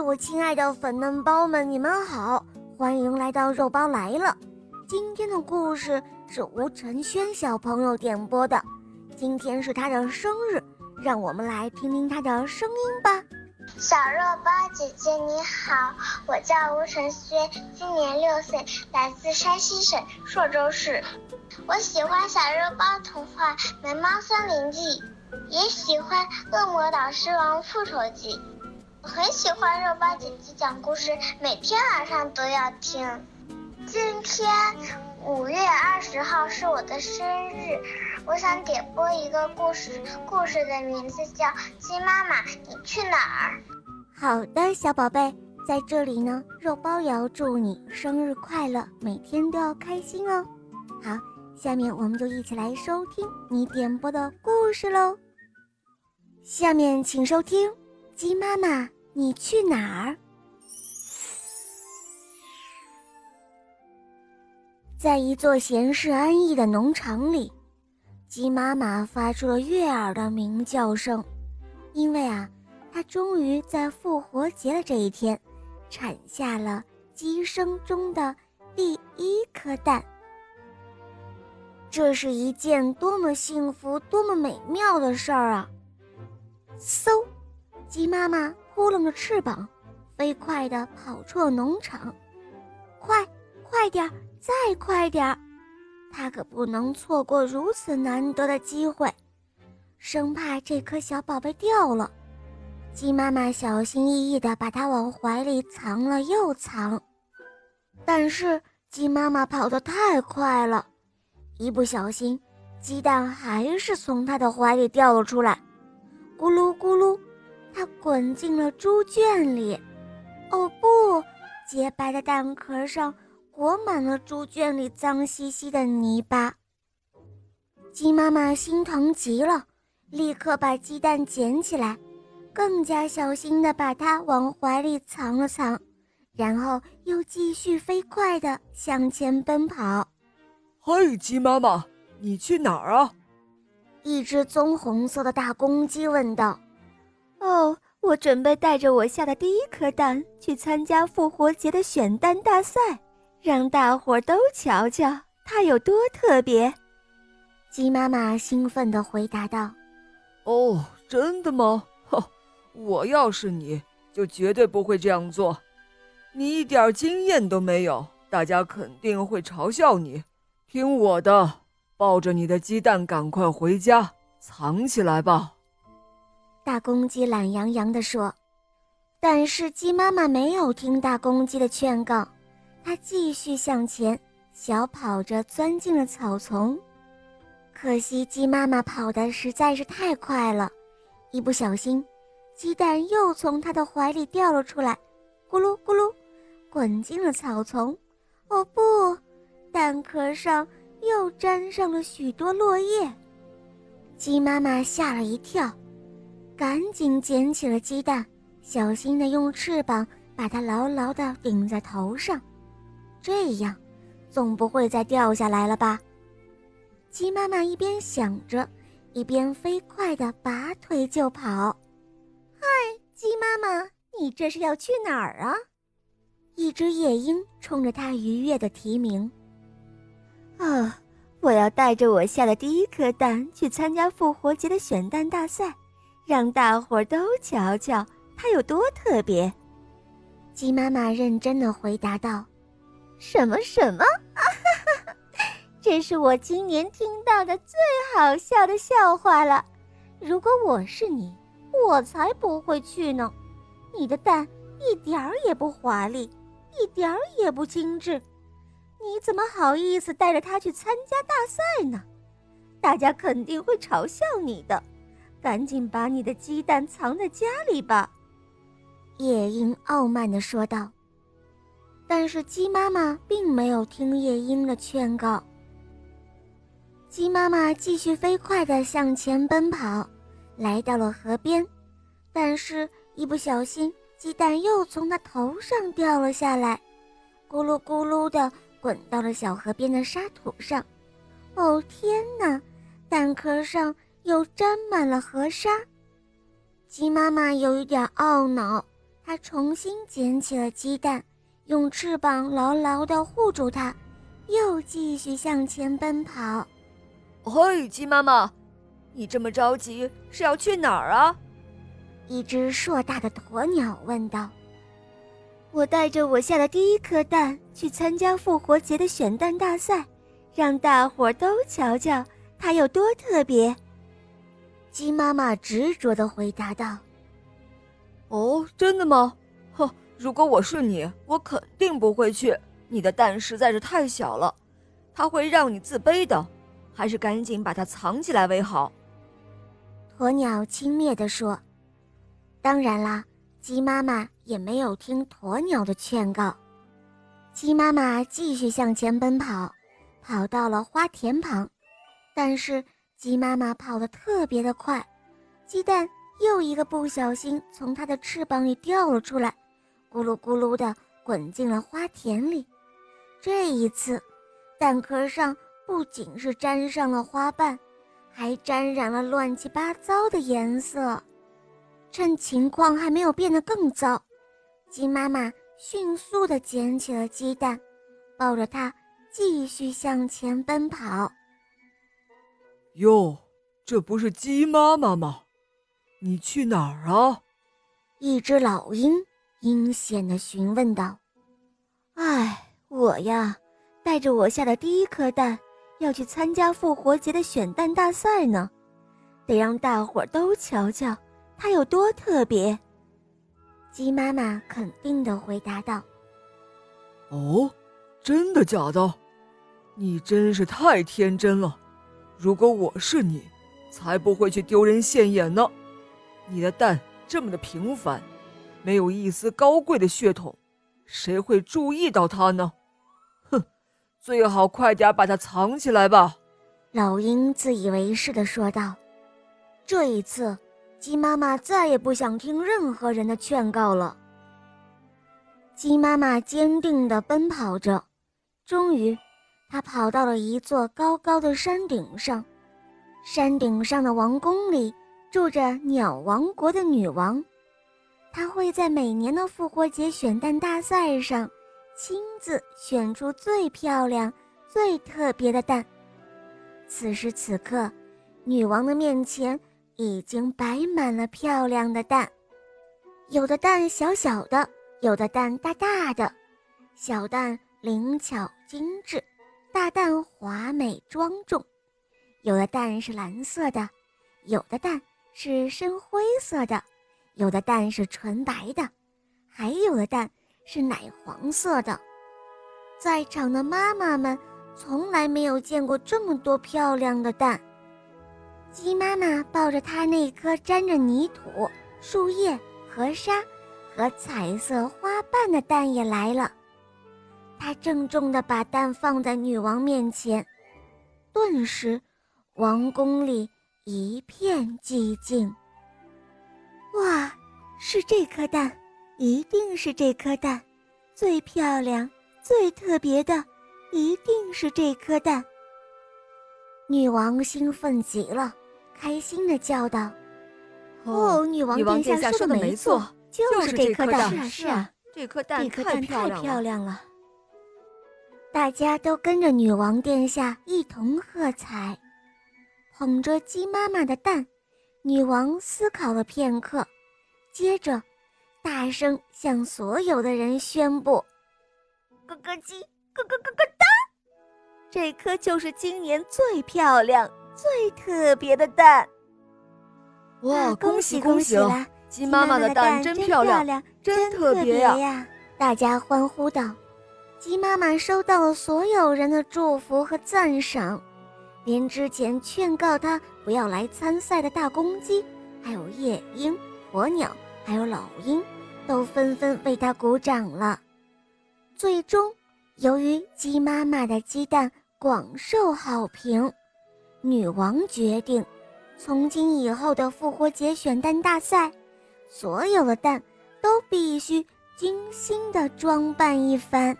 我亲爱的粉嫩包们，你们好，欢迎来到肉包来了。今天的故事是吴晨轩小朋友点播的，今天是他的生日，让我们来听听他的声音吧。小肉包姐姐你好，我叫吴晨轩，今年六岁，来自山西省朔州市。我喜欢小肉包童话《萌猫森林记》，也喜欢《恶魔岛狮王复仇记》。我很喜欢肉包姐姐讲故事，每天晚上都要听。今天五月二十号是我的生日，我想点播一个故事，故事的名字叫《鸡妈妈你去哪儿》。好的，小宝贝，在这里呢，肉包也要祝你生日快乐，每天都要开心哦。好，下面我们就一起来收听你点播的故事喽。下面请收听。鸡妈妈，你去哪儿？在一座闲适安逸的农场里，鸡妈妈发出了悦耳的鸣叫声，因为啊，它终于在复活节的这一天，产下了鸡生中的第一颗蛋。这是一件多么幸福、多么美妙的事儿啊！嗖。鸡妈妈扑棱着翅膀，飞快地跑出了农场。快，快点儿，再快点儿！它可不能错过如此难得的机会，生怕这颗小宝贝掉了。鸡妈妈小心翼翼地把它往怀里藏了又藏，但是鸡妈妈跑得太快了，一不小心，鸡蛋还是从它的怀里掉了出来，咕噜咕噜。它滚进了猪圈里，哦不！洁白的蛋壳上裹满了猪圈里脏兮兮的泥巴。鸡妈妈心疼极了，立刻把鸡蛋捡起来，更加小心地把它往怀里藏了藏，然后又继续飞快地向前奔跑。嘿，鸡妈妈，你去哪儿啊？一只棕红色的大公鸡问道。哦，我准备带着我下的第一颗蛋去参加复活节的选蛋大赛，让大伙儿都瞧瞧它有多特别。鸡妈妈兴奋地回答道：“哦，真的吗？哼，我要是你就绝对不会这样做。你一点经验都没有，大家肯定会嘲笑你。听我的，抱着你的鸡蛋赶快回家藏起来吧。”大公鸡懒洋洋地说：“但是鸡妈妈没有听大公鸡的劝告，它继续向前，小跑着钻进了草丛。可惜鸡妈妈跑得实在是太快了，一不小心，鸡蛋又从它的怀里掉了出来，咕噜咕噜，滚进了草丛。哦不，蛋壳上又沾上了许多落叶。鸡妈妈吓了一跳。”赶紧捡起了鸡蛋，小心地用翅膀把它牢牢地顶在头上，这样，总不会再掉下来了吧？鸡妈妈一边想着，一边飞快地拔腿就跑。嗨，鸡妈妈，你这是要去哪儿啊？一只夜莺冲着它愉悦地提名。啊，我要带着我下的第一颗蛋去参加复活节的选蛋大赛。让大伙儿都瞧瞧它有多特别，鸡妈妈认真的回答道：“什么什么？这是我今年听到的最好笑的笑话了。如果我是你，我才不会去呢。你的蛋一点儿也不华丽，一点儿也不精致，你怎么好意思带着它去参加大赛呢？大家肯定会嘲笑你的。”赶紧把你的鸡蛋藏在家里吧，夜莺傲慢地说道。但是鸡妈妈并没有听夜莺的劝告。鸡妈妈继续飞快地向前奔跑，来到了河边，但是，一不小心，鸡蛋又从它头上掉了下来，咕噜咕噜地滚到了小河边的沙土上。哦天哪，蛋壳上！又沾满了河沙。鸡妈妈有一点懊恼，她重新捡起了鸡蛋，用翅膀牢牢地护住它，又继续向前奔跑。嘿，鸡妈妈，你这么着急是要去哪儿啊？一只硕大的鸵鸟问道。我带着我下的第一颗蛋去参加复活节的选蛋大赛，让大伙都瞧瞧它有多特别。鸡妈妈执着的回答道：“哦，真的吗？哼，如果我是你，我肯定不会去。你的蛋实在是太小了，它会让你自卑的，还是赶紧把它藏起来为好。”鸵鸟轻蔑地说：“当然啦。”鸡妈妈也没有听鸵鸟的劝告，鸡妈妈继续向前奔跑，跑到了花田旁，但是鸡妈妈跑得特别的快，鸡蛋又一个不小心从它的翅膀里掉了出来，咕噜咕噜地滚进了花田里。这一次，蛋壳上不仅是沾上了花瓣，还沾染了乱七八糟的颜色。趁情况还没有变得更糟，鸡妈妈迅速地捡起了鸡蛋，抱着它继续向前奔跑。哟，这不是鸡妈妈吗？你去哪儿啊？一只老鹰阴险地询问道。“哎，我呀，带着我下的第一颗蛋，要去参加复活节的选蛋大赛呢，得让大伙儿都瞧瞧。”它有多特别？鸡妈妈肯定的回答道：“哦，真的假的？你真是太天真了！如果我是你，才不会去丢人现眼呢。你的蛋这么的平凡，没有一丝高贵的血统，谁会注意到它呢？哼，最好快点把它藏起来吧。”老鹰自以为是的说道：“这一次。”鸡妈妈再也不想听任何人的劝告了。鸡妈妈坚定地奔跑着，终于，他跑到了一座高高的山顶上。山顶上的王宫里住着鸟王国的女王，她会在每年的复活节选蛋大赛上亲自选出最漂亮、最特别的蛋。此时此刻，女王的面前。已经摆满了漂亮的蛋，有的蛋小小的，有的蛋大大的，小蛋灵巧精致，大蛋华美庄重。有的蛋是蓝色的，有的蛋是深灰色的，有的蛋是纯白的，还有的蛋是奶黄色的。在场的妈妈们从来没有见过这么多漂亮的蛋。鸡妈妈抱着它那颗沾着泥土、树叶、和沙和彩色花瓣的蛋也来了。她郑重地把蛋放在女王面前，顿时，王宫里一片寂静。哇，是这颗蛋，一定是这颗蛋，最漂亮、最特别的，一定是这颗蛋。女王兴奋极了。开心的叫道：“哦，女王殿下说的没错，就是这颗蛋，是啊是啊，这颗蛋太漂亮了。”大家都跟着女王殿下一同喝彩，捧着鸡妈妈的蛋，女王思考了片刻，接着大声向所有的人宣布：“咯咯鸡，咯咯咯咯哒，这颗就是今年最漂亮。”最特别的蛋，哇！恭喜恭喜啦，鸡妈妈的蛋真漂亮，真特别呀！大家欢呼道。鸡妈妈收到了所有人的祝福和赞赏，连之前劝告她不要来参赛的大公鸡，还有夜莺、鸵鸟，还有老鹰，都纷纷为她鼓掌了。最终，由于鸡妈妈的鸡蛋广受好评。女王决定，从今以后的复活节选蛋大赛，所有的蛋都必须精心的装扮一番。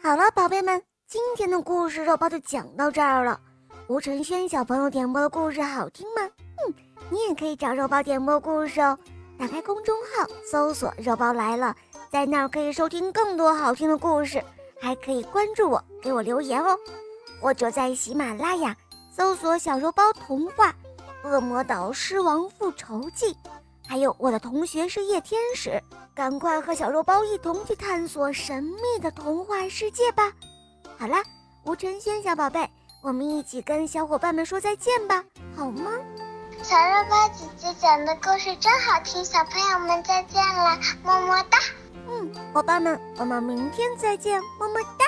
好了，宝贝们，今天的故事肉包就讲到这儿了。吴承轩小朋友点播的故事好听吗？嗯，你也可以找肉包点播故事哦。打开公众号搜索“肉包来了”，在那儿可以收听更多好听的故事，还可以关注我，给我留言哦。或者在喜马拉雅搜索“小肉包童话”《恶魔岛狮王复仇记》，还有我的同学是夜天使，赶快和小肉包一同去探索神秘的童话世界吧！好啦，吴晨轩小宝贝，我们一起跟小伙伴们说再见吧，好吗？小肉包姐姐讲的故事真好听，小朋友们再见了，么么哒。嗯，伙伴们，我们明天再见，么么哒。